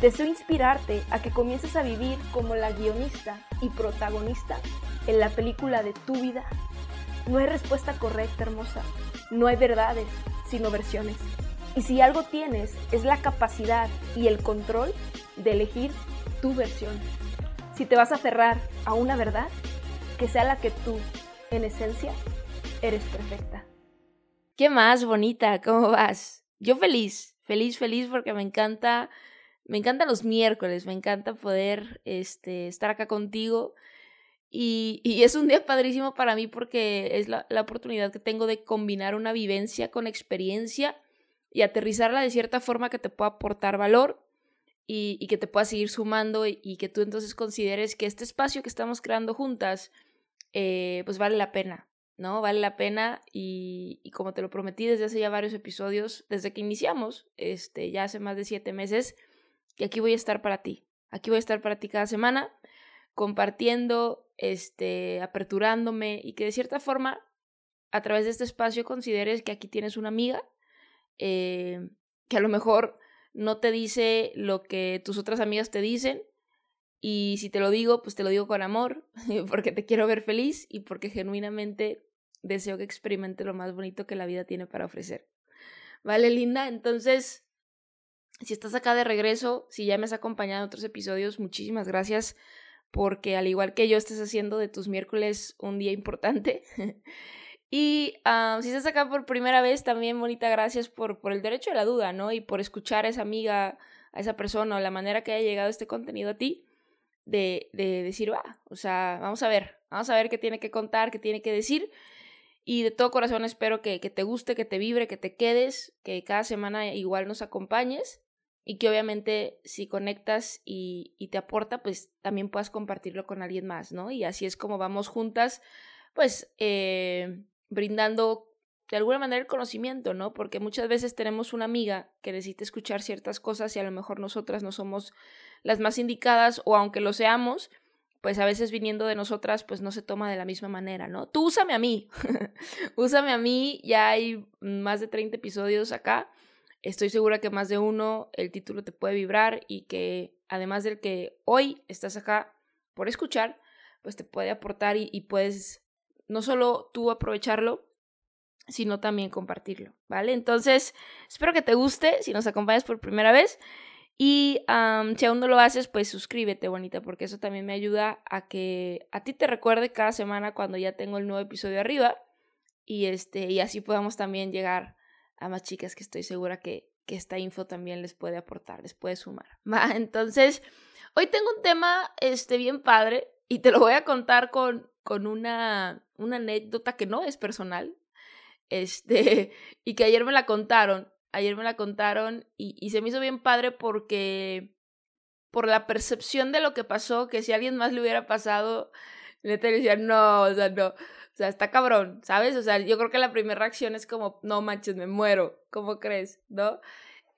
Deseo inspirarte a que comiences a vivir como la guionista y protagonista en la película de tu vida. No hay respuesta correcta, hermosa. No hay verdades, sino versiones. Y si algo tienes es la capacidad y el control de elegir tu versión. Si te vas a aferrar a una verdad, que sea la que tú, en esencia, eres perfecta. ¿Qué más, bonita? ¿Cómo vas? Yo feliz, feliz, feliz porque me encanta, me encantan los miércoles, me encanta poder este, estar acá contigo. Y, y, es un día padrísimo para mí porque es la, la, oportunidad que tengo de combinar una vivencia con experiencia y aterrizarla de cierta forma que te pueda aportar valor y, y que te pueda seguir sumando y, que tú entonces consideres que este espacio que estamos creando juntas eh, pues vale la pena, ¿no? Vale la pena y, y, como te lo prometí desde hace ya varios episodios, desde que iniciamos, este, ya hace más de siete meses, que aquí voy a estar para ti. Aquí voy a estar para ti cada semana, compartiendo, este, aperturándome y que de cierta forma, a través de este espacio, consideres que aquí tienes una amiga eh, que a lo mejor no te dice lo que tus otras amigas te dicen, y si te lo digo, pues te lo digo con amor, porque te quiero ver feliz y porque genuinamente deseo que experimente lo más bonito que la vida tiene para ofrecer. ¿Vale, linda? Entonces, si estás acá de regreso, si ya me has acompañado en otros episodios, muchísimas gracias porque al igual que yo estés haciendo de tus miércoles un día importante. y uh, si estás acá por primera vez, también bonita gracias por, por el derecho a la duda, ¿no? Y por escuchar a esa amiga, a esa persona o la manera que haya llegado este contenido a ti de, de decir, va, o sea, vamos a ver, vamos a ver qué tiene que contar, qué tiene que decir. Y de todo corazón espero que, que te guste, que te vibre, que te quedes, que cada semana igual nos acompañes y que obviamente si conectas y, y, te aporta, pues también puedas compartirlo con alguien más, ¿no? Y así es como vamos juntas, pues eh, brindando de alguna manera el conocimiento, ¿no? Porque muchas veces tenemos una amiga que necesita escuchar ciertas cosas y a lo mejor nosotras no somos las más indicadas o aunque lo seamos, pues a veces viniendo de nosotras, pues no se toma de la misma manera, ¿no? Tú úsame a mí, úsame a mí, ya hay más de 30 episodios acá, estoy segura que más de uno el título te puede vibrar y que además del que hoy estás acá por escuchar, pues te puede aportar y, puedes no solo tú aprovecharlo, sino también compartirlo, ¿vale? Entonces, espero que te guste, si nos acompañas por primera vez. Y um, si aún no lo haces, pues suscríbete, bonita, porque eso también me ayuda a que a ti te recuerde cada semana cuando ya tengo el nuevo episodio arriba. Y, este, y así podamos también llegar a más chicas que estoy segura que, que esta info también les puede aportar, les puede sumar. ¿va? Entonces, hoy tengo un tema este, bien padre y te lo voy a contar con, con una, una anécdota que no es personal, este, y que ayer me la contaron ayer me la contaron y, y, se me hizo bien padre porque por la percepción de lo que pasó, que si a alguien más le hubiera pasado, neta le decía, no, o sea, no, o sea, está cabrón, ¿sabes? O sea, yo creo que la primera reacción es como, no manches, me muero, ¿cómo crees? ¿No?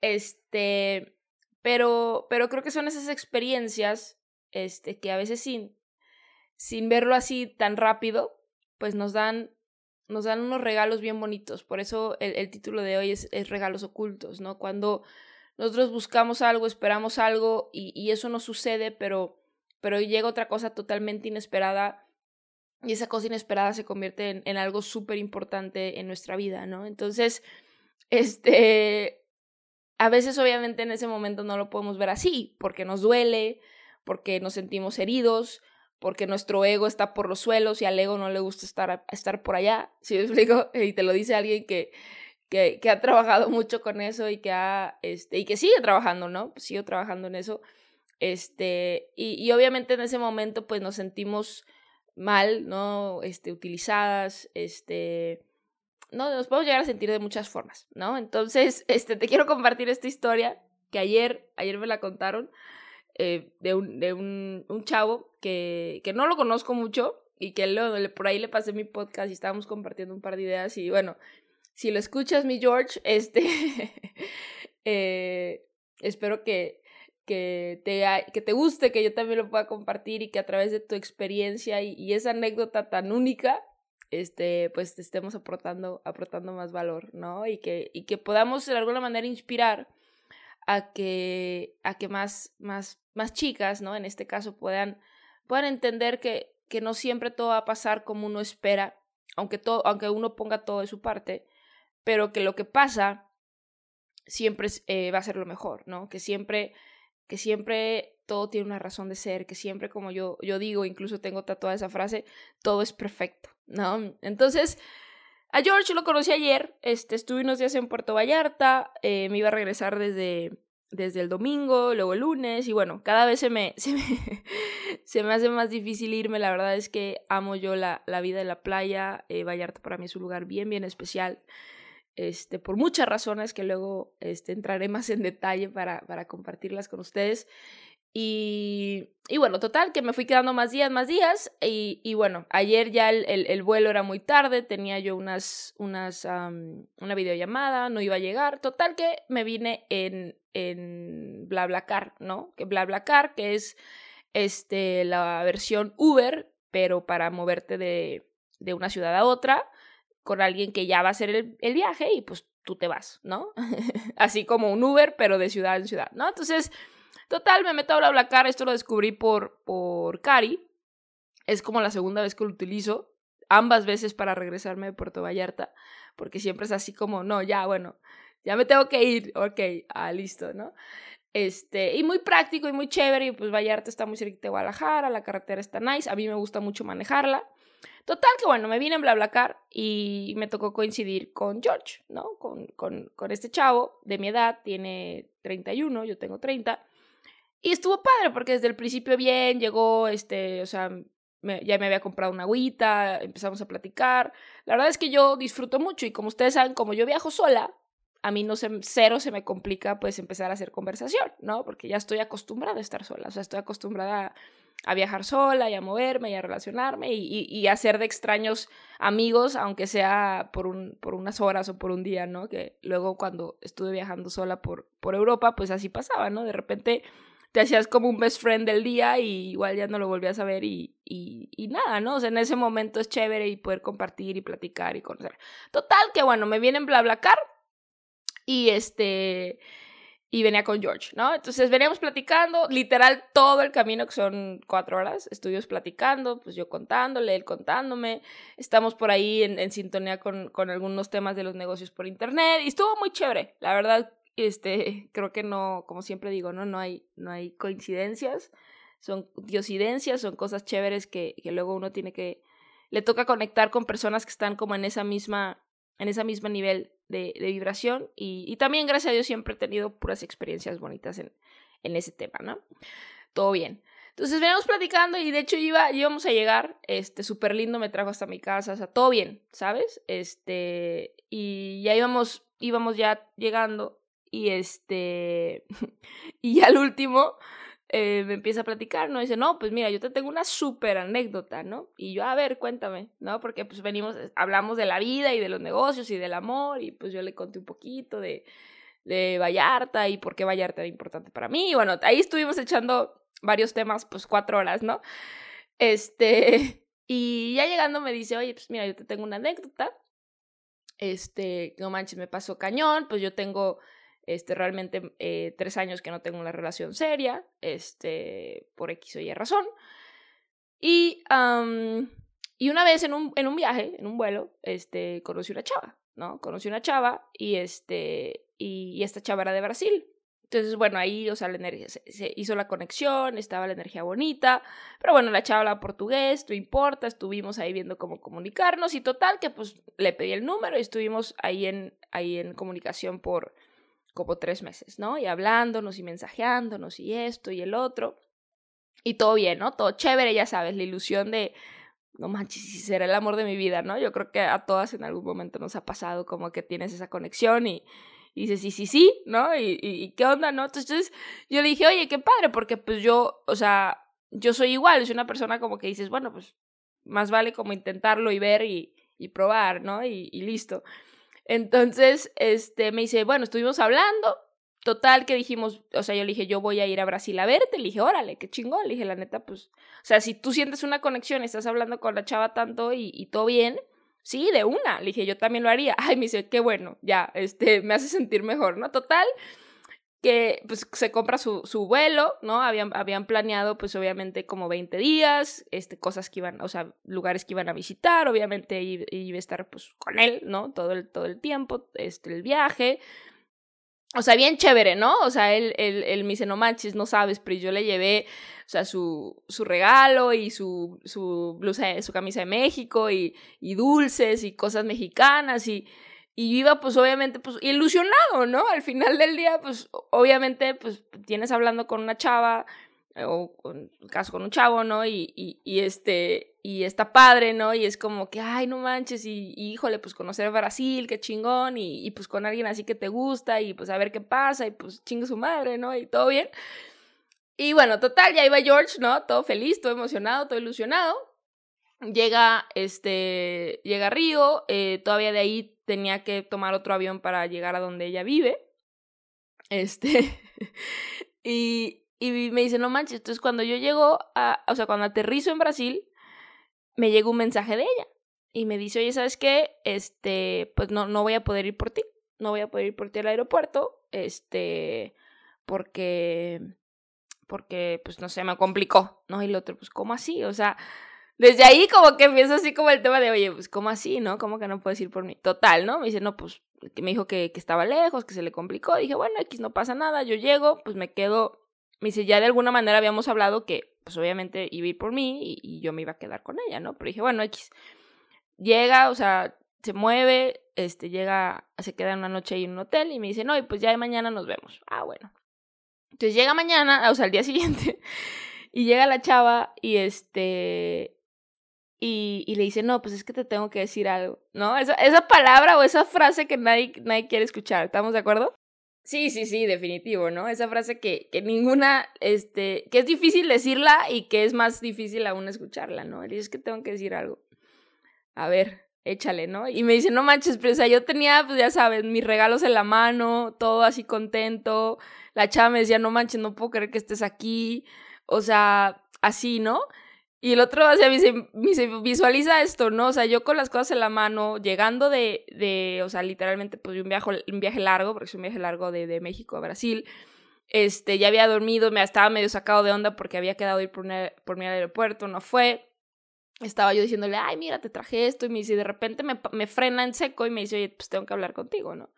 Este, pero, pero creo que son esas experiencias, este, que a veces sin, sin verlo así tan rápido, pues nos dan nos dan unos regalos bien bonitos. Por eso el, título de hoy es, es, regalos ocultos, ¿no? Cuando nosotros buscamos algo, esperamos algo y, y, eso no sucede, pero, pero llega otra cosa totalmente inesperada y esa cosa inesperada se convierte en, algo súper importante en nuestra vida, ¿no? Entonces, este, a veces obviamente en ese momento no lo podemos ver así, porque nos duele, porque nos sentimos heridos, porque nuestro ego está por los suelos y al ego no le gusta estar, estar por allá, ¿sí me explico? Y te lo dice alguien que, que, que ha trabajado mucho con eso y que, ha, este, y que sigue trabajando, ¿no? Sigo trabajando en eso. Este, y, y obviamente en ese momento pues nos sentimos mal, ¿no? Este, utilizadas, este, no, nos podemos llegar a sentir de muchas formas, ¿no? Entonces, este, te quiero compartir esta historia que ayer, ayer me la contaron, eh, de, un, de un, un chavo que, que, no lo conozco mucho, y que por ahí le pasé mi podcast y estábamos compartiendo un par de ideas y bueno, si lo escuchas, mi George, este, eh, espero que, que, te, que te guste, que yo también lo pueda compartir y que a través de tu experiencia y, esa anécdota tan única, este, pues te estemos aportando, aportando más valor, ¿no? Y que, y que podamos de alguna manera inspirar a que, a que más, más, más chicas, ¿no? En este caso puedan, puedan entender que, que no siempre todo va a pasar como uno espera, aunque, todo, aunque uno ponga todo de su parte, pero que lo que pasa siempre eh, va a ser lo mejor, ¿no? Que siempre, que siempre todo tiene una razón de ser, que siempre, como yo, yo digo, incluso tengo tatuada esa frase, todo es perfecto, ¿no? Entonces, a George lo conocí ayer, este, estuve unos días en Puerto Vallarta, eh, me iba a regresar desde, desde el domingo, luego el lunes, y bueno, cada vez se me, se me, hace más difícil irme, la verdad es que amo yo la, la vida de la playa, eh, Vallarta para mí es un lugar bien, bien especial este, por muchas razones que luego este, entraré más en detalle para, para compartirlas con ustedes. Y, y, bueno, total, que me fui quedando más días, más días. Y, y bueno, ayer ya el, el, vuelo era muy tarde, tenía yo unas, unas, una videollamada, no iba a llegar. Total que me vine en, en BlaBlaCar, ¿no? Que BlaBlaCar, que es este, la versión Uber, pero para moverte de, de una ciudad a otra con alguien que ya va a hacer el, viaje y pues tú te vas, ¿no? Así como un Uber, pero de ciudad en ciudad, ¿no? Entonces, total, me meto a BlaBlaCar, esto lo descubrí por, por Cari, es como la segunda vez que lo utilizo, ambas veces para regresarme de Puerto Vallarta, porque siempre es así como, no, ya, bueno, ya me tengo que ir, ok, ah, listo, ¿no? Este, y muy práctico y muy chévere, y pues Vallarta está muy cerca de Guadalajara, la carretera está nice, a mí me gusta mucho manejarla. Total que bueno, me vine en BlaBlaCar y me tocó coincidir con George, ¿no? Con, con, con este chavo de mi edad, tiene 31, yo tengo 30. Y estuvo padre porque desde el principio bien, llegó, este, o sea, ya me había comprado una agüita, empezamos a platicar. La verdad es que yo disfruto mucho y como ustedes saben, como yo viajo sola, a mí no se, cero se me complica pues empezar a hacer conversación, ¿no? Porque ya estoy acostumbrada a estar sola, o sea, estoy acostumbrada a viajar sola y a moverme y a relacionarme y, y, hacer de extraños amigos, aunque sea por, un, por unas horas o por un día, ¿no? Que luego cuando estuve viajando sola por, por Europa, pues así pasaba, ¿no? De repente te hacías como un best friend del día y igual ya no lo volvías a ver y, y, y, nada, ¿no? O sea, en ese momento es chévere y poder compartir y platicar y conocer. Total, que bueno, me vienen BlaBlaCar y este y venía con George, ¿no? Entonces veníamos platicando, literal todo el camino, que son cuatro horas, estuvimos platicando, pues yo contándole, él contándome, estamos por ahí en, sintonía con, con, algunos temas de los negocios por internet y estuvo muy chévere, la verdad, este, creo que no, como siempre digo, ¿no? No hay, no hay coincidencias, son diosidencias, son cosas chéveres que, que luego uno tiene que, le toca conectar con personas que están como en esa misma en ese mismo nivel de, vibración y, también gracias a Dios siempre he tenido puras experiencias bonitas en, en ese tema, ¿no? Todo bien. Entonces veníamos platicando y de hecho iba, íbamos a llegar, este, súper lindo, me trajo hasta mi casa, o sea, todo bien, ¿sabes? Este, y ya íbamos, íbamos ya llegando y este, y al último, eh, me empieza a platicar, ¿no? Dice, no, pues mira, yo te tengo una súper anécdota, ¿no? Y yo, a ver, cuéntame, ¿no? Porque pues venimos, hablamos de la vida y de los negocios y del amor y pues yo le conté un poquito de, de Vallarta y por qué Vallarta era importante para mí. Y bueno, ahí estuvimos echando varios temas, pues cuatro horas, ¿no? Este, y ya llegando me dice, oye, pues mira, yo te tengo una anécdota. Este, no manches, me pasó cañón, pues yo tengo este, realmente eh, tres años que no tengo una relación seria, este, por X o Y razón. Y, y una vez en un, en un viaje, en un vuelo, este, conocí una chava, ¿no? Conocí una chava y, este, y, esta chava era de Brasil. Entonces, bueno, ahí, o sea, la energía, se, hizo la conexión, estaba la energía bonita, pero bueno, la chava hablaba portugués, no importa, estuvimos ahí viendo cómo comunicarnos y total que pues le pedí el número y estuvimos ahí en, ahí en comunicación por, como tres meses, ¿no? Y hablándonos y mensajeándonos y esto y el otro. Y todo bien, ¿no? Todo chévere, ya sabes, la ilusión de, no manches, si será el amor de mi vida, ¿no? Yo creo que a todas en algún momento nos ha pasado como que tienes esa conexión y, y dices, sí, sí, sí, ¿no? Y, y, qué onda, ¿no? Entonces yo le dije, oye, qué padre, porque pues yo, o sea, yo soy igual, soy una persona como que dices, bueno, pues más vale como intentarlo y ver y, y probar, ¿no? Y, y listo. Entonces, este, me dice, bueno, estuvimos hablando, Total que dijimos, o sea, yo le dije, yo voy a ir a Brasil a verte, le dije, órale, qué chingón, le dije, la neta, pues, o sea, si tú sientes una conexión, estás hablando con la chava tanto y, y todo bien, sí, de una, le dije, yo también lo haría, ay, me dice, qué bueno, ya, este, me hace sentir mejor, ¿no? Total, que pues se compra su, su vuelo, ¿no? Habían, habían planeado pues obviamente como 20 días, este, cosas que iban, o sea, lugares que iban a visitar, obviamente iba, a estar pues con él, ¿no? Todo el, todo el tiempo, este, el viaje, o sea, bien chévere, ¿no? O sea, él, él, él me dice, no manches, no sabes, pero yo le llevé, o sea, su, su regalo y su, su blusa, su camisa de México y dulces y cosas mexicanas y, y iba, pues, obviamente, pues, ilusionado, ¿no? Al final del día, pues, obviamente, pues, tienes hablando con una chava o en caso con un chavo, ¿no? Y, y, este, y está padre, ¿no? Y es como que, ay, no manches, y, y híjole, pues conocer Brasil, qué chingón, y, pues con alguien así que te gusta, y pues a ver qué pasa, y pues chingue su madre, ¿no? Y todo bien. Y bueno, total, ya iba George, ¿no? Todo feliz, todo emocionado, todo ilusionado. Llega, este, llega Río, eh, todavía de ahí tenía que tomar otro avión para llegar a donde ella vive. Este, y, y me dice, no manches, entonces cuando yo llego a, o sea, cuando aterrizo en Brasil, me llega un mensaje de ella y me dice, oye, ¿sabes qué? Este, pues no, no voy a poder ir por ti, no voy a poder ir por ti al aeropuerto, este, porque, porque, pues no sé, me complicó, ¿no? Y el otro, pues, ¿cómo así? O sea, desde ahí como que empieza así como el tema de, oye, pues, ¿cómo así, no? ¿Cómo que no puedes ir por mí? Total, ¿no? Me dice, no, pues, me dijo que, que estaba lejos, que se le complicó. Dije, bueno, X no pasa nada, yo llego, pues me quedo me dice, ya de alguna manera habíamos hablado que, pues obviamente iba a ir por mí y, y, yo me iba a quedar con ella, ¿no? Pero dije, bueno, X. Llega, o sea, se mueve, este, llega, se queda una noche ahí en un hotel y me dice, no, y pues ya de mañana nos vemos. Ah, bueno. Entonces llega mañana, o sea, al día siguiente, y llega la chava y este, y, y, le dice, no, pues es que te tengo que decir algo, ¿no? Esa, esa palabra o esa frase que nadie, nadie quiere escuchar, ¿estamos de acuerdo? Sí, sí, sí, definitivo, ¿no? Esa frase que, que ninguna, este, que es difícil decirla y que es más difícil aún escucharla, ¿no? Y es que tengo que decir algo. A ver, échale, ¿no? Y me dice, no manches, pero o sea, yo tenía, pues ya sabes, mis regalos en la mano, todo así contento. La chava me decía, no manches, no puedo creer que estés aquí. O sea, así, ¿no? Y el otro, o sea, visualiza esto, ¿no? O sea, yo con las cosas en la mano, llegando de, de o sea, literalmente, pues, un viaje, un viaje largo, porque es un viaje largo de, de México a Brasil, este, ya había dormido, me estaba medio sacado de onda porque había quedado ir por, una, por mi aeropuerto, no fue. Estaba yo diciéndole, ay, mira, te traje esto, y me dice, de repente me, me frena en seco y me dice, oye, pues tengo que hablar contigo, ¿no?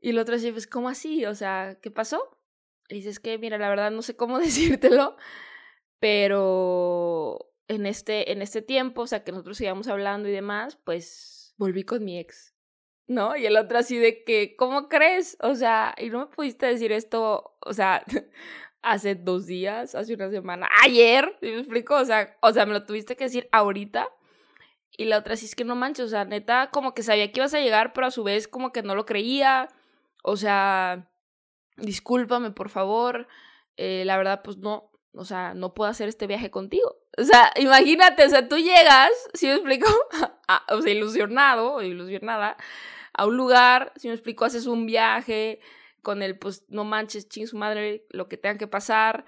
Y el otro dice, pues, ¿cómo así? O sea, ¿qué pasó? Y dice, es que, mira, la verdad no sé cómo decírtelo, pero en este, en este tiempo, o sea, que nosotros sigamos hablando y demás, pues volví con mi ex, ¿no? Y el otro así de que, ¿cómo crees? O sea, y no me pudiste decir esto, o sea, hace dos días, hace una semana, ayer, ¿me explico? O sea, o sea, me lo tuviste que decir ahorita. Y la otra sí es que no manches, o sea, neta, como que sabía que ibas a llegar, pero a su vez como que no lo creía. O sea, discúlpame, por favor. Eh, la verdad, pues no, o sea, no puedo hacer este viaje contigo. O sea, imagínate, o sea, tú llegas, si me explico? o sea, ilusionado o ilusionada a un lugar, si me explico, haces un viaje con el, pues, no manches, ching su madre, lo que tenga que pasar,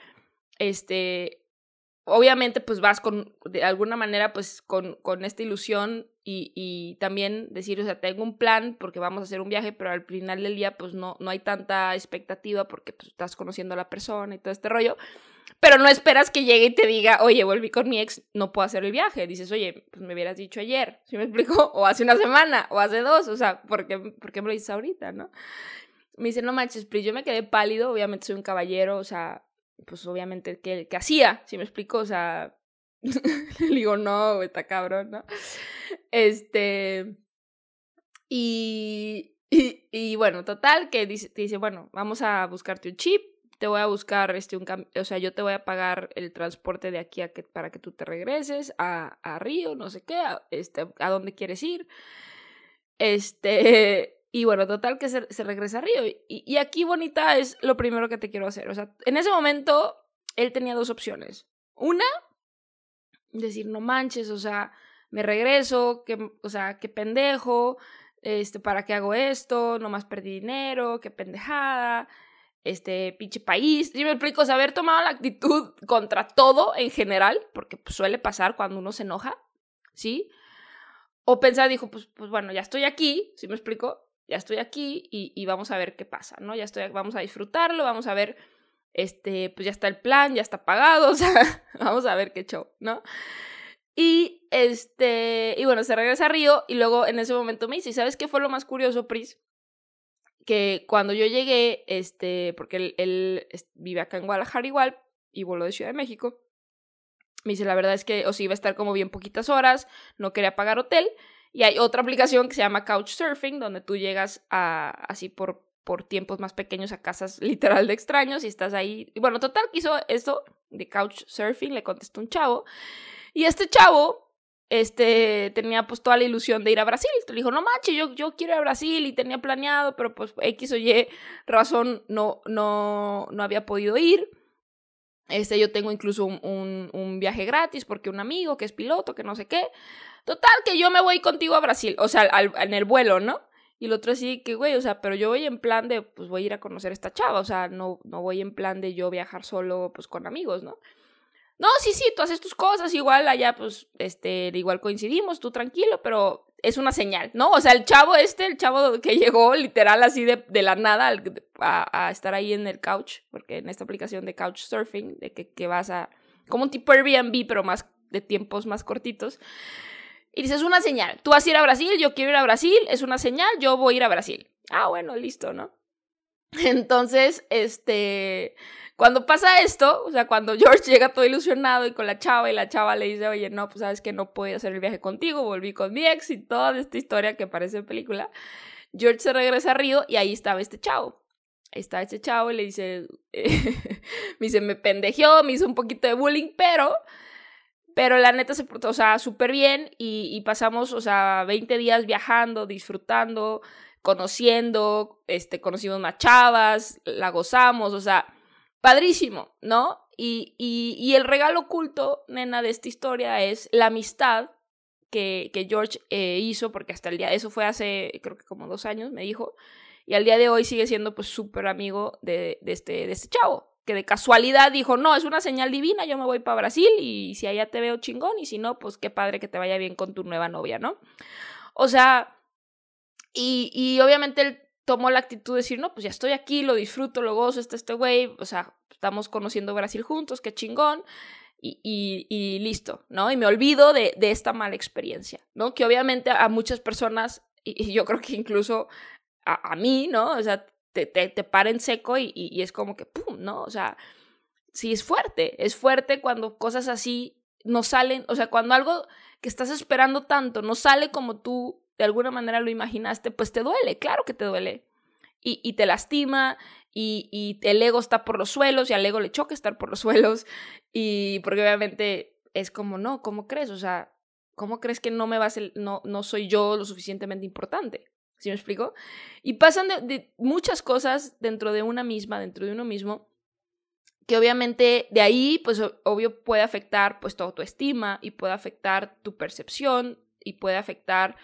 este, obviamente, pues vas con, de alguna manera, pues, con, con esta ilusión y, y también decir, o sea, tengo un plan porque vamos a hacer un viaje, pero al final del día, pues, no, no hay tanta expectativa porque, pues, estás conociendo a la persona y todo este rollo. Pero no esperas que llegue y te diga, oye, volví con mi ex, no puedo hacer el viaje. Dices, oye, pues me hubieras dicho ayer, ¿sí me explico? O hace una semana, o hace dos, o sea, ¿por qué, por qué me lo dices ahorita, no? Me dice, no manches, pero yo me quedé pálido, obviamente soy un caballero, o sea, pues obviamente, ¿qué, qué hacía? ¿Sí me explico? O sea, le digo, no, está cabrón, ¿no? Este. Y, y, bueno, total, que dice, te dice, bueno, vamos a buscarte un chip te voy a buscar, este, un o sea, yo te voy a pagar el transporte de aquí a que, para que tú te regreses a, a Río, no sé qué, a, este, a dónde quieres ir. Este, y bueno, total que se, se regresa a Río. Y, y aquí, bonita, es lo primero que te quiero hacer. O sea, en ese momento, él tenía dos opciones. Una, decir, no manches, o sea, me regreso, que, o sea, qué pendejo, este, ¿para qué hago esto? Nomás perdí dinero, qué pendejada, este, pinche país. Y me explico, o sea, haber tomado la actitud contra todo en general, porque pues, suele pasar cuando uno se enoja, ¿sí? O pensar, dijo, pues, pues bueno, ya estoy aquí, ¿sí me explico? Ya estoy aquí y, y vamos a ver qué pasa, ¿no? Ya estoy, vamos a disfrutarlo, vamos a ver, este, pues ya está el plan, ya está pagado, o sea, vamos a ver qué show, ¿no? Y este, y bueno, se regresa a Río y luego en ese momento me dice, ¿sabes qué fue lo más curioso, Pris? Que cuando yo llegué, este, porque él, él vive acá en Guadalajara igual y voló de Ciudad de México, me dice, la verdad es que, o iba a estar como bien poquitas horas, no quería pagar hotel. Y hay otra aplicación que se llama Couchsurfing, donde tú llegas a, así por, por tiempos más pequeños a casas literal de extraños y estás ahí. Y bueno, total, quiso esto de Couchsurfing, le contestó un chavo. Y este chavo, este, tenía pues toda la ilusión de ir a Brasil. Le dijo, no manches, yo, yo quiero ir a Brasil y tenía planeado, pero pues X o Y razón no, no, no había podido ir. Este, yo tengo incluso un, un, viaje gratis porque un amigo que es piloto, que no sé qué. Total, que yo me voy contigo a Brasil, o sea, al, en el vuelo, ¿no? Y el otro así que, güey, o sea, pero yo voy en plan de, pues voy a ir a conocer a esta chava, o sea, no, no voy en plan de yo viajar solo, pues con amigos, ¿no? No, sí, sí, tú haces tus cosas, igual allá, pues, este, igual coincidimos, tú tranquilo, pero es una señal, ¿no? O sea, el chavo este, el chavo que llegó literal así de, de la nada a, a, estar ahí en el couch, porque en esta aplicación de couch surfing, de que, que vas a, como un tipo Airbnb, pero más de tiempos más cortitos. Y dices, es una señal, tú vas a ir a Brasil, yo quiero ir a Brasil, es una señal, yo voy a ir a Brasil. Ah, bueno, listo, ¿no? Entonces, este, cuando pasa esto, o sea, cuando George llega todo ilusionado y con la chava y la chava le dice, oye, no, pues sabes que no puedo hacer el viaje contigo, volví con mi ex y toda esta historia que parece película, George se regresa a Río y ahí estaba este chavo. Ahí está este chavo y le dice, me dice, me pendejeó, me hizo un poquito de bullying, pero... Pero la neta se portó, o sea, súper bien y, y pasamos, o sea, 20 días viajando, disfrutando, conociendo, este, conocimos más chavas, la gozamos, o sea, padrísimo, ¿no? Y, y, el regalo oculto, nena, de esta historia es la amistad que, que George eh, hizo, porque hasta el día, eso fue hace, creo que como dos años, me dijo, y al día de hoy sigue siendo pues súper amigo de, de, este, de este chavo, que de casualidad dijo, no, es una señal divina, yo me voy para Brasil y si allá te veo chingón y si no, pues qué padre que te vaya bien con tu nueva novia, ¿no? O sea, y, y obviamente él tomó la actitud de decir, no, pues ya estoy aquí, lo disfruto, lo gozo, está este güey, o sea, estamos conociendo Brasil juntos, qué chingón, y, y, y listo, ¿no? Y me olvido de, de, esta mala experiencia, ¿no? Que obviamente a muchas personas, y, yo creo que incluso a, a, mí, ¿no? O sea, te, te, te seco y, y es como que, ¡pum!, ¿no? O sea, sí es fuerte, es fuerte cuando cosas así no salen, o sea, cuando algo que estás esperando tanto no sale como tú de alguna manera lo imaginaste, pues te duele, claro que te duele. Y, y te lastima, y, y, el ego está por los suelos, y al ego le choca estar por los suelos, y porque obviamente es como, no, ¿cómo crees? O sea, ¿cómo crees que no me vas, el, no, no soy yo lo suficientemente importante? ¿Sí me explico? Y pasan de, muchas cosas dentro de una misma, dentro de uno mismo, que obviamente de ahí, pues obvio puede afectar pues tu autoestima y puede afectar tu percepción y puede afectar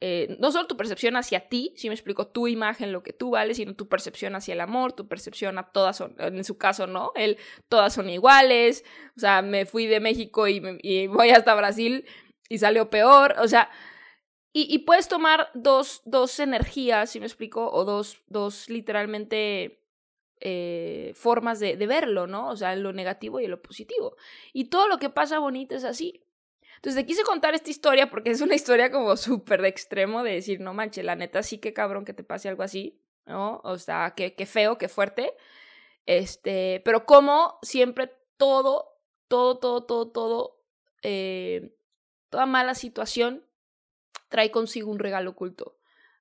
eh, no solo tu percepción hacia ti, si me explico, tu imagen, lo que tú vales, sino tu percepción hacia el amor, tu percepción a todas son, en su caso, ¿no? Él, todas son iguales, o sea, me fui de México y voy hasta Brasil y salió peor, o sea, y, y puedes tomar dos, dos energías, si me explico, o dos, dos literalmente eh, formas de, de verlo, ¿no? O sea, lo negativo y lo positivo. Y todo lo que pasa bonito es así. Entonces te quise contar esta historia porque es una historia como súper de extremo de decir, no manches, la neta sí que cabrón que te pase algo así, ¿no? O sea, qué, qué feo, qué fuerte. Este, pero como siempre todo, todo, todo, todo, todo, eh, toda mala situación trae consigo un regalo oculto.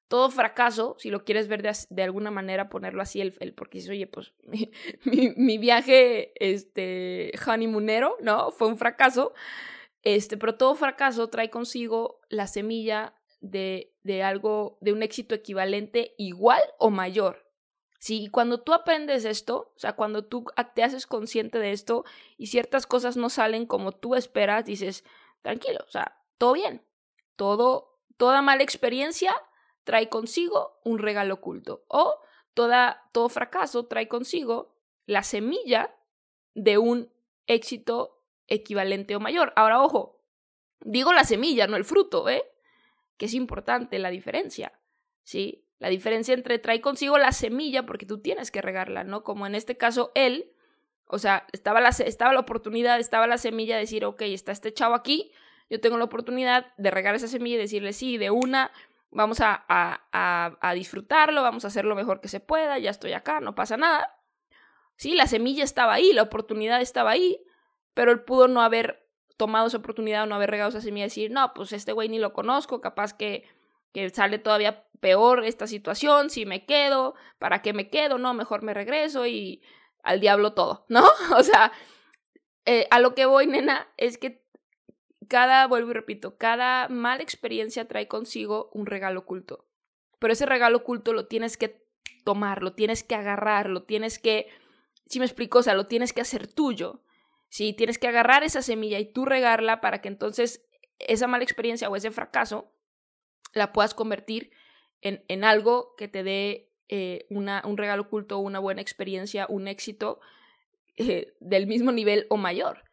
Todo fracaso, si lo quieres ver de, de alguna manera, ponerlo así, el, el porque dices, oye, pues mi, mi, mi viaje este, honeymoonero, ¿no? Fue un fracaso este, pero todo fracaso trae consigo la semilla de, de algo, de un éxito equivalente igual o mayor. Sí, cuando tú aprendes esto, o sea, cuando tú te haces consciente de esto y ciertas cosas no salen como tú esperas, dices, tranquilo, o sea, todo bien. Todo, toda mala experiencia trae consigo un regalo oculto. O toda, todo fracaso trae consigo la semilla de un éxito equivalente o mayor. Ahora, ojo, digo la semilla, no el fruto, ¿eh? Que es importante la diferencia, ¿sí? La diferencia entre trae consigo la semilla porque tú tienes que regarla, ¿no? Como en este caso él, o sea, estaba la, estaba la oportunidad, estaba la semilla de decir, ok, está este chavo aquí, yo tengo la oportunidad de regar esa semilla y decirle, sí, de una, vamos a, a, a, disfrutarlo, vamos a hacer lo mejor que se pueda, ya estoy acá, no pasa nada. Sí, la semilla estaba ahí, la oportunidad estaba ahí, pero él pudo no haber tomado esa oportunidad o no haber regado esa semilla y decir, no, pues este güey ni lo conozco, capaz que que sale todavía peor esta situación, si me quedo, ¿para qué me quedo? No, mejor me regreso y al diablo todo, ¿no? O sea, eh, a lo que voy, nena, es que cada, vuelvo y repito, cada mala experiencia trae consigo un regalo oculto. Pero ese regalo oculto lo tienes que tomar, lo tienes que agarrar, lo tienes que, si me explico, o sea, lo tienes que hacer tuyo. Sí, tienes que agarrar esa semilla y tú regarla para que entonces esa mala experiencia o ese fracaso la puedas convertir en, en algo que te dé eh, una, un regalo oculto, una buena experiencia, un éxito eh, del mismo nivel o mayor.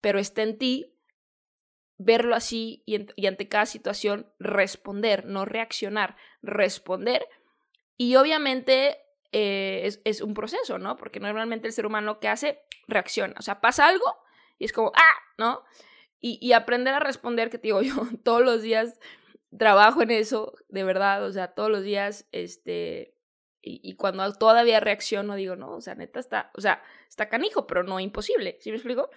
Pero está en ti verlo así y, y, ante cada situación responder, no reaccionar, responder. Y obviamente eh, es, es, un proceso, ¿no? Porque normalmente el ser humano que hace reacciona. O sea, pasa algo y es como, ¡ah! ¿No? Y, y aprender a responder, que te digo yo, todos los días trabajo en eso, de verdad, o sea, todos los días, este, y, cuando todavía reacciono, digo, no, o sea, neta está, o sea, está canijo, pero no imposible, ¿sí me explico?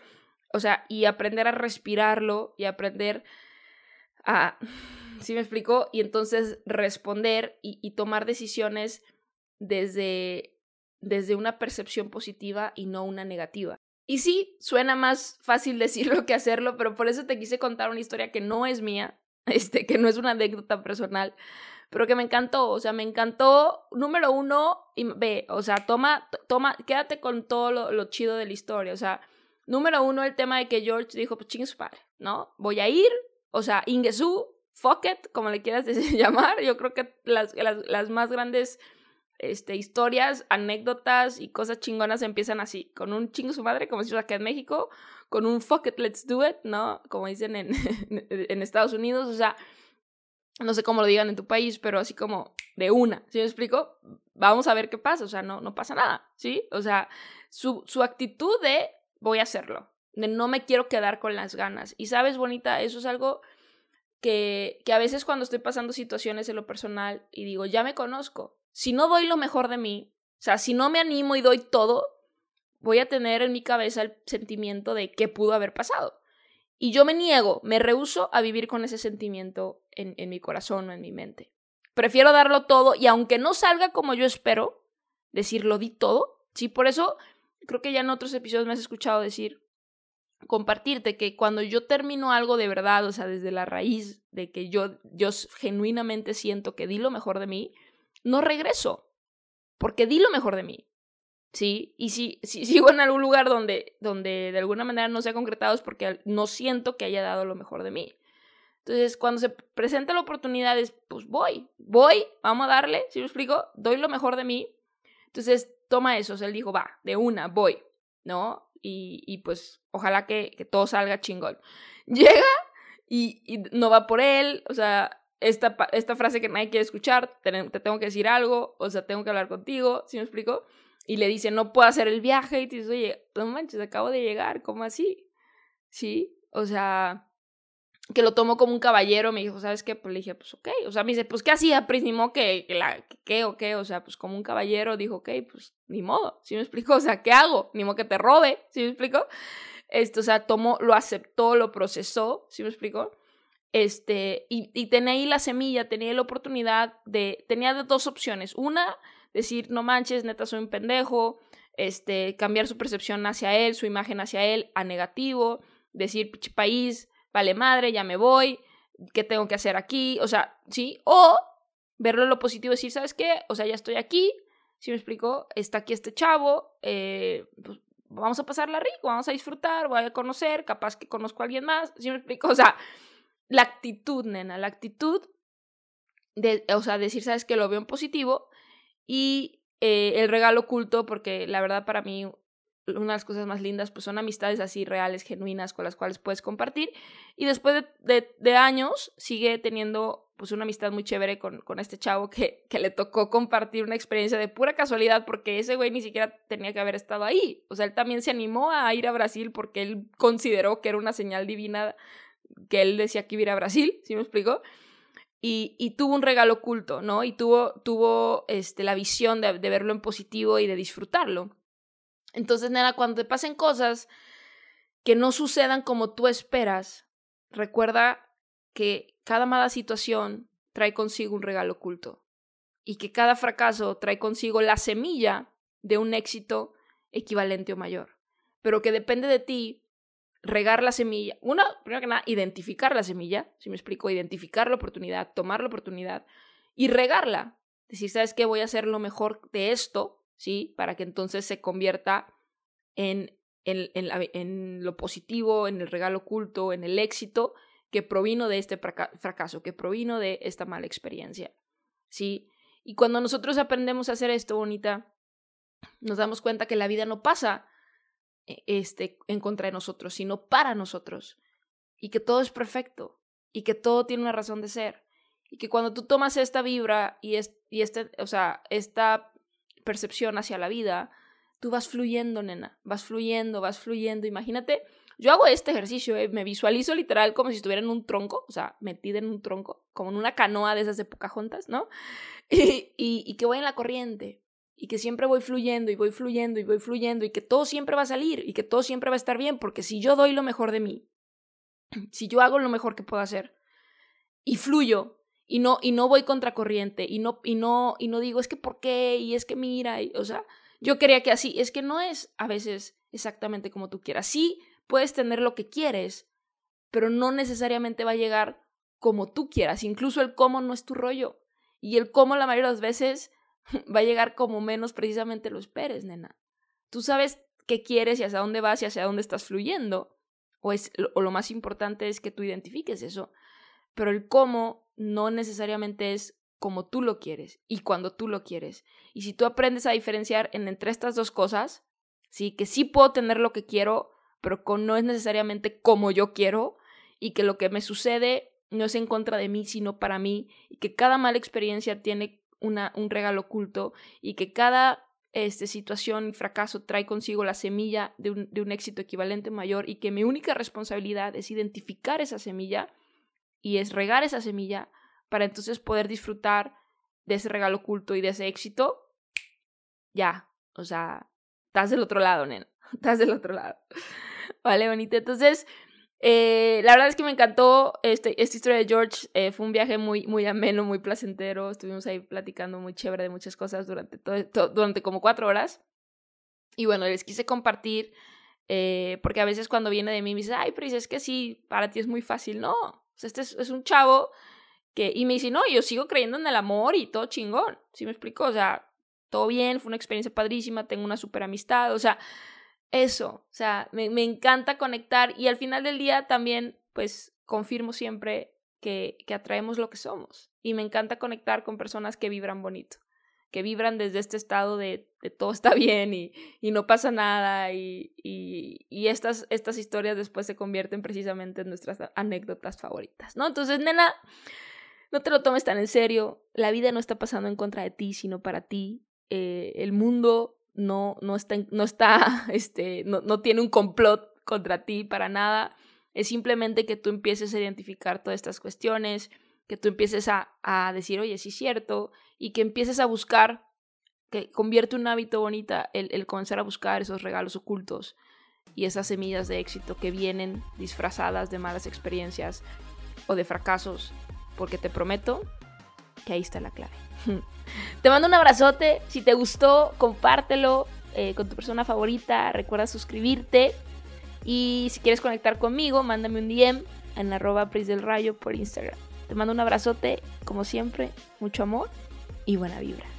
O sea, y aprender a respirarlo y aprender a, ¿sí me explico? Y entonces responder y, y tomar decisiones desde, desde una percepción positiva y no una negativa. Y sí, suena más fácil decirlo que hacerlo, pero por eso te quise contar una historia que no es mía, este, que no es una anécdota personal, pero que me encantó, o sea, me encantó, número uno, y ve, o sea, toma, toma, quédate con todo lo, chido de la historia, o sea, número uno, el tema de que George dijo, pues chingue su padre, ¿no? Voy a ir, o sea, Ingesu, fuck it, como le quieras llamar, yo creo que las, las, las más grandes este, historias, anécdotas y cosas chingonas empiezan así, con un chingo su madre, como decimos acá en México, con un fuck it, let's do it, ¿no? Como dicen en, en Estados Unidos, o sea, no sé cómo lo digan en tu país, pero así como de una, ¿sí me explico? Vamos a ver qué pasa, o sea, no, no pasa nada, ¿sí? O sea, su, su actitud de voy a hacerlo, de no me quiero quedar con las ganas. Y sabes, bonita, eso es algo que, que a veces cuando estoy pasando situaciones en lo personal y digo, ya me conozco, si no doy lo mejor de mí, o sea, si no me animo y doy todo, voy a tener en mi cabeza el sentimiento de qué pudo haber pasado. Y yo me niego, me rehuso a vivir con ese sentimiento en, mi corazón o en mi mente. Prefiero darlo todo y aunque no salga como yo espero, decir lo di todo. Sí, por eso creo que ya en otros episodios me has escuchado decir, compartirte que cuando yo termino algo de verdad, o sea, desde la raíz de que yo, yo genuinamente siento que di lo mejor de mí, no regreso, porque di lo mejor de mí. ¿Sí? Y si, si sigo en algún lugar donde, donde de alguna manera no se ha concretado es porque no siento que haya dado lo mejor de mí. Entonces, cuando se presenta la oportunidad, es, pues voy, voy, vamos a darle, si lo explico, doy lo mejor de mí. Entonces, toma eso, o sea, él dijo, va, de una, voy, ¿no? Y, y pues, ojalá que, que, todo salga chingón. Llega y, y no va por él, o sea, esta, esta frase que nadie quiere escuchar, te, tengo que decir algo, o sea, tengo que hablar contigo, ¿sí me explico? Y le dice, no puedo hacer el viaje, y te dices, oye, no manches, acabo de llegar, ¿cómo así? ¿Sí? O sea, que lo tomó como un caballero, me dijo, ¿sabes qué? Pues le dije, pues ok, o sea, me dice, pues ¿qué hacía? Pues ni modo que, la, ¿qué o qué? O sea, pues como un caballero dijo, ok, pues ni modo, ¿sí me explico? O sea, ¿qué hago? Ni modo que te robe, ¿sí me explico? Esto, o sea, tomó, lo aceptó, lo procesó, ¿sí me explico? Este, y, tenía ahí la semilla, tenía la oportunidad de, tenía dos opciones. Una, decir, no manches, neta, soy un pendejo, este, cambiar su percepción hacia él, su imagen hacia él a negativo, decir, país, vale madre, ya me voy, ¿qué tengo que hacer aquí? O sea, ¿sí? O verlo lo positivo, decir, ¿sabes qué? O sea, ya estoy aquí, ¿Sí me explico? Está aquí este chavo, eh, pues vamos a pasarla rico, vamos a disfrutar, voy a conocer, capaz que conozco a alguien más, ¿sí me explico? O sea, la actitud, nena, la actitud de, o sea, decir, sabes que lo veo en positivo y eh, el regalo oculto, porque la verdad para mí una de las cosas más lindas pues son amistades así reales, genuinas, con las cuales puedes compartir. Y después de, años sigue teniendo pues una amistad muy chévere con, con este chavo que, que, le tocó compartir una experiencia de pura casualidad porque ese güey ni siquiera tenía que haber estado ahí. O sea, él también se animó a ir a Brasil porque él consideró que era una señal divina que él decía que iba a Brasil, ¿sí me explico? Y, y, tuvo un regalo oculto, ¿no? Y tuvo, tuvo este, la visión de, de verlo en positivo y de disfrutarlo. Entonces, nena, cuando te pasen cosas que no sucedan como tú esperas, recuerda que cada mala situación trae consigo un regalo oculto y que cada fracaso trae consigo la semilla de un éxito equivalente o mayor, pero que depende de ti regar la semilla. Una, primero que nada, identificar la semilla, si me explico, identificar la oportunidad, tomar la oportunidad y regarla. Decir, ¿sabes qué? Voy a hacer lo mejor de esto ¿sí? Para que entonces se convierta en, en, en, lo positivo, en el regalo oculto, en el éxito que provino de este fracaso, que provino de esta mala experiencia, ¿sí? Y cuando nosotros aprendemos a hacer esto, bonita, nos damos cuenta que la vida no pasa este, en contra de nosotros, sino para nosotros. Y que todo es perfecto. Y que todo tiene una razón de ser. Y que cuando tú tomas esta vibra y, es, y este, o sea, esta percepción hacia la vida, tú vas fluyendo, nena, vas fluyendo, vas fluyendo. Imagínate, yo hago este ejercicio, eh, me visualizo literal como si estuviera en un tronco, o sea, metida en un tronco, como en una canoa de esas de juntas, ¿no? Y, y que voy en la corriente, y que siempre voy fluyendo y voy fluyendo y voy fluyendo y que todo siempre va a salir y que todo siempre va a estar bien, porque si yo doy lo mejor de mí, si yo hago lo mejor que puedo hacer y fluyo y no, y no voy contracorriente y no, y no, y no digo es que por qué y es que mira, y, o sea, yo quería que así, es que no es a veces exactamente como tú quieras. Sí, puedes tener lo que quieres, pero no necesariamente va a llegar como tú quieras. Incluso el cómo no es tu rollo. Y el cómo la mayoría de las veces va a llegar como menos precisamente lo esperes, nena. Tú sabes qué quieres y hacia dónde vas y hacia dónde estás fluyendo. O, es, o lo más importante es que tú identifiques eso. Pero el cómo no necesariamente es como tú lo quieres y cuando tú lo quieres. Y si tú aprendes a diferenciar en, entre estas dos cosas, sí, que sí puedo tener lo que quiero, pero con, no es necesariamente como yo quiero y que lo que me sucede no es en contra de mí, sino para mí y que cada mala experiencia tiene un regalo oculto y que cada este, situación y fracaso trae consigo la semilla de un, de un éxito equivalente mayor y que mi única responsabilidad es identificar esa semilla y es regar esa semilla para entonces poder disfrutar de ese regalo oculto y de ese éxito, ya, o sea, estás del otro lado, nena, estás del otro lado. Vale, bonita. Entonces, eh, la verdad es que me encantó este, esta historia de George. Eh, fue un viaje muy, muy ameno, muy placentero. Estuvimos ahí platicando muy chévere de muchas cosas durante, todo, durante como cuatro horas. Y bueno, les quise compartir, eh, porque a veces cuando viene de mí me dice, ay, pero es que sí, para ti es muy fácil. No, sea, este es, un chavo que, y me dice, no, yo sigo creyendo en el amor y todo chingón, ¿sí me explico? O sea, todo bien, fue una experiencia padrísima, tengo una super amistad, o sea, eso, o sea, me, me encanta conectar y al final del día también, pues, confirmo siempre que, que atraemos lo que somos y me encanta conectar con personas que vibran bonito que vibran desde este estado de, de todo está bien y, y no pasa nada y, y, y, estas, estas historias después se convierten precisamente en nuestras anécdotas favoritas, ¿no? Entonces, nena, no te lo tomes tan en serio, la vida no está pasando en contra de ti, sino para ti, eh, el mundo no, no está, no, está este, no, no tiene un complot contra ti para nada, es simplemente que tú empieces a identificar todas estas cuestiones, que tú empieces a, a decir, oye, sí es cierto, y que empieces a buscar, que convierte un hábito bonita el, el comenzar a buscar esos regalos ocultos y esas semillas de éxito que vienen disfrazadas de malas experiencias o de fracasos, porque te prometo que ahí está la clave. te mando un abrazote, si te gustó, compártelo eh, con tu persona favorita, recuerda suscribirte y si quieres conectar conmigo, mándame un DM en arroba del por Instagram. Te mando un abrazote, como siempre, mucho amor y buena vibra.